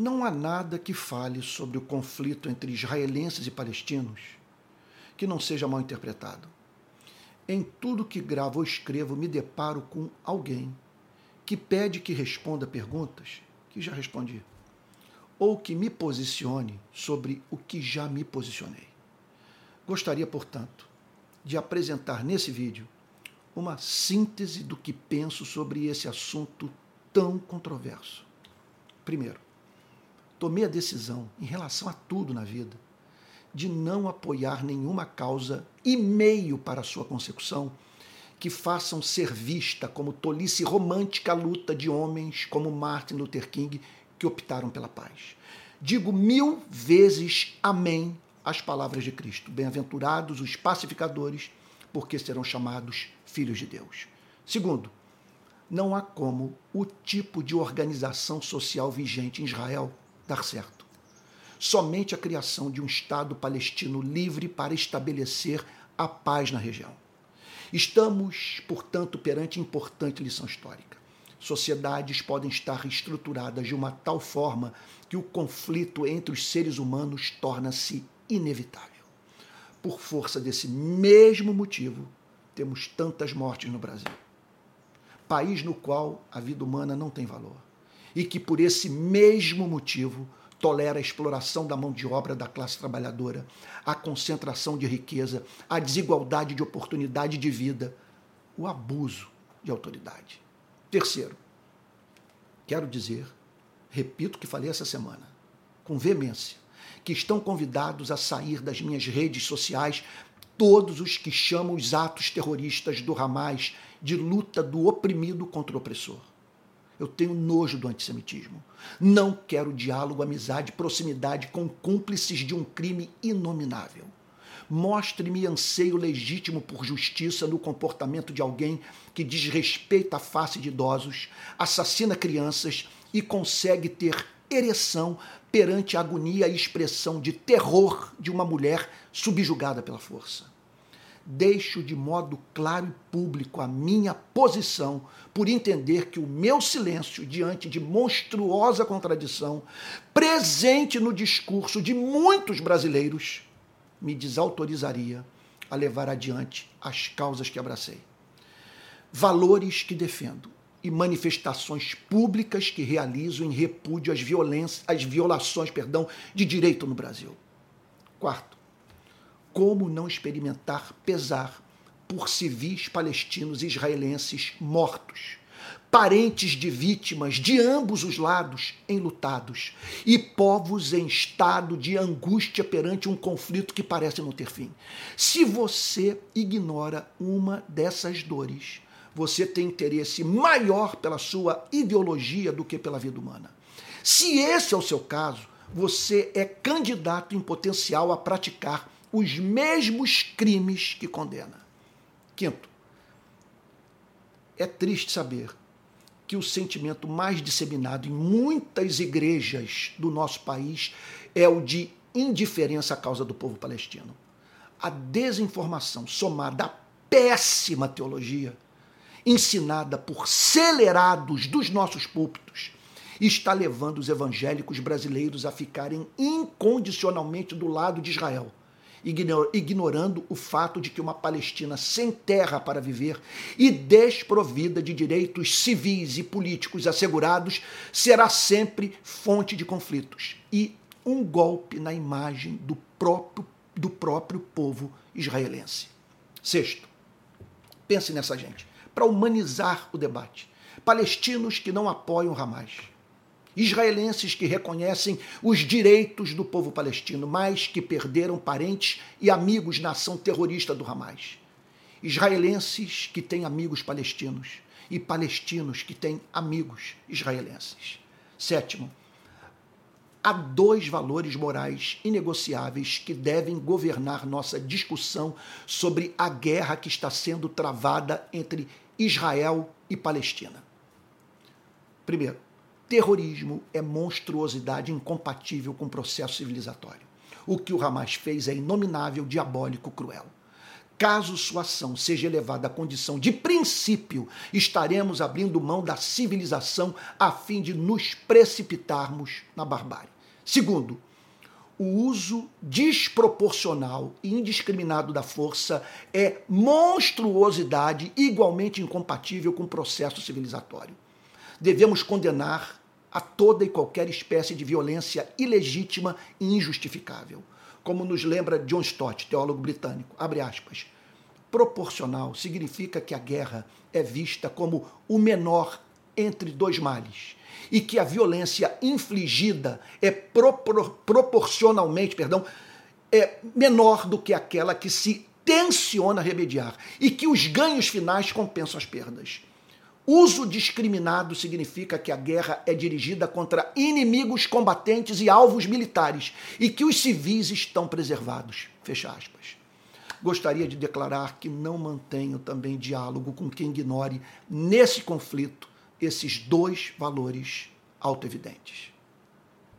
Não há nada que fale sobre o conflito entre israelenses e palestinos que não seja mal interpretado. Em tudo que gravo ou escrevo, me deparo com alguém que pede que responda perguntas que já respondi, ou que me posicione sobre o que já me posicionei. Gostaria, portanto, de apresentar nesse vídeo uma síntese do que penso sobre esse assunto tão controverso. Primeiro, tomei a decisão, em relação a tudo na vida, de não apoiar nenhuma causa e meio para sua consecução que façam ser vista como tolice romântica a luta de homens como Martin Luther King que optaram pela paz. Digo mil vezes amém às palavras de Cristo. Bem-aventurados os pacificadores, porque serão chamados filhos de Deus. Segundo, não há como o tipo de organização social vigente em Israel dar certo. Somente a criação de um Estado palestino livre para estabelecer a paz na região. Estamos, portanto, perante importante lição histórica. Sociedades podem estar estruturadas de uma tal forma que o conflito entre os seres humanos torna-se inevitável. Por força desse mesmo motivo, temos tantas mortes no Brasil. País no qual a vida humana não tem valor. E que, por esse mesmo motivo, tolera a exploração da mão de obra da classe trabalhadora, a concentração de riqueza, a desigualdade de oportunidade de vida, o abuso de autoridade. Terceiro, quero dizer, repito o que falei essa semana, com veemência, que estão convidados a sair das minhas redes sociais todos os que chamam os atos terroristas do Hamas de luta do oprimido contra o opressor. Eu tenho nojo do antissemitismo. Não quero diálogo, amizade, proximidade com cúmplices de um crime inominável. Mostre-me anseio legítimo por justiça no comportamento de alguém que desrespeita a face de idosos, assassina crianças e consegue ter ereção perante a agonia e expressão de terror de uma mulher subjugada pela força deixo de modo claro e público a minha posição por entender que o meu silêncio diante de monstruosa contradição, presente no discurso de muitos brasileiros, me desautorizaria a levar adiante as causas que abracei. Valores que defendo e manifestações públicas que realizo em repúdio às, violências, às violações perdão, de direito no Brasil. Quarto, como não experimentar pesar por civis palestinos e israelenses mortos, parentes de vítimas de ambos os lados enlutados e povos em estado de angústia perante um conflito que parece não ter fim. Se você ignora uma dessas dores, você tem interesse maior pela sua ideologia do que pela vida humana. Se esse é o seu caso, você é candidato em potencial a praticar os mesmos crimes que condena. Quinto, é triste saber que o sentimento mais disseminado em muitas igrejas do nosso país é o de indiferença à causa do povo palestino. A desinformação somada à péssima teologia ensinada por celerados dos nossos púlpitos está levando os evangélicos brasileiros a ficarem incondicionalmente do lado de Israel ignorando o fato de que uma Palestina sem terra para viver e desprovida de direitos civis e políticos assegurados será sempre fonte de conflitos e um golpe na imagem do próprio, do próprio povo israelense. Sexto, pense nessa gente, para humanizar o debate. Palestinos que não apoiam Hamas israelenses que reconhecem os direitos do povo palestino, mas que perderam parentes e amigos na ação terrorista do Hamas. Israelenses que têm amigos palestinos e palestinos que têm amigos israelenses. Sétimo, há dois valores morais inegociáveis que devem governar nossa discussão sobre a guerra que está sendo travada entre Israel e Palestina. Primeiro, Terrorismo é monstruosidade incompatível com o processo civilizatório. O que o Hamas fez é inominável, diabólico, cruel. caso sua ação seja elevada à condição de princípio, estaremos abrindo mão da civilização a fim de nos precipitarmos na barbárie. Segundo, o uso desproporcional e indiscriminado da força é monstruosidade igualmente incompatível com o processo civilizatório. Devemos condenar a toda e qualquer espécie de violência ilegítima e injustificável. Como nos lembra John Stott, teólogo britânico, abre aspas. Proporcional significa que a guerra é vista como o menor entre dois males e que a violência infligida é propor, proporcionalmente, perdão, é menor do que aquela que se tenciona remediar e que os ganhos finais compensam as perdas. Uso discriminado significa que a guerra é dirigida contra inimigos combatentes e alvos militares e que os civis estão preservados. Fecha aspas. Gostaria de declarar que não mantenho também diálogo com quem ignore nesse conflito esses dois valores autoevidentes.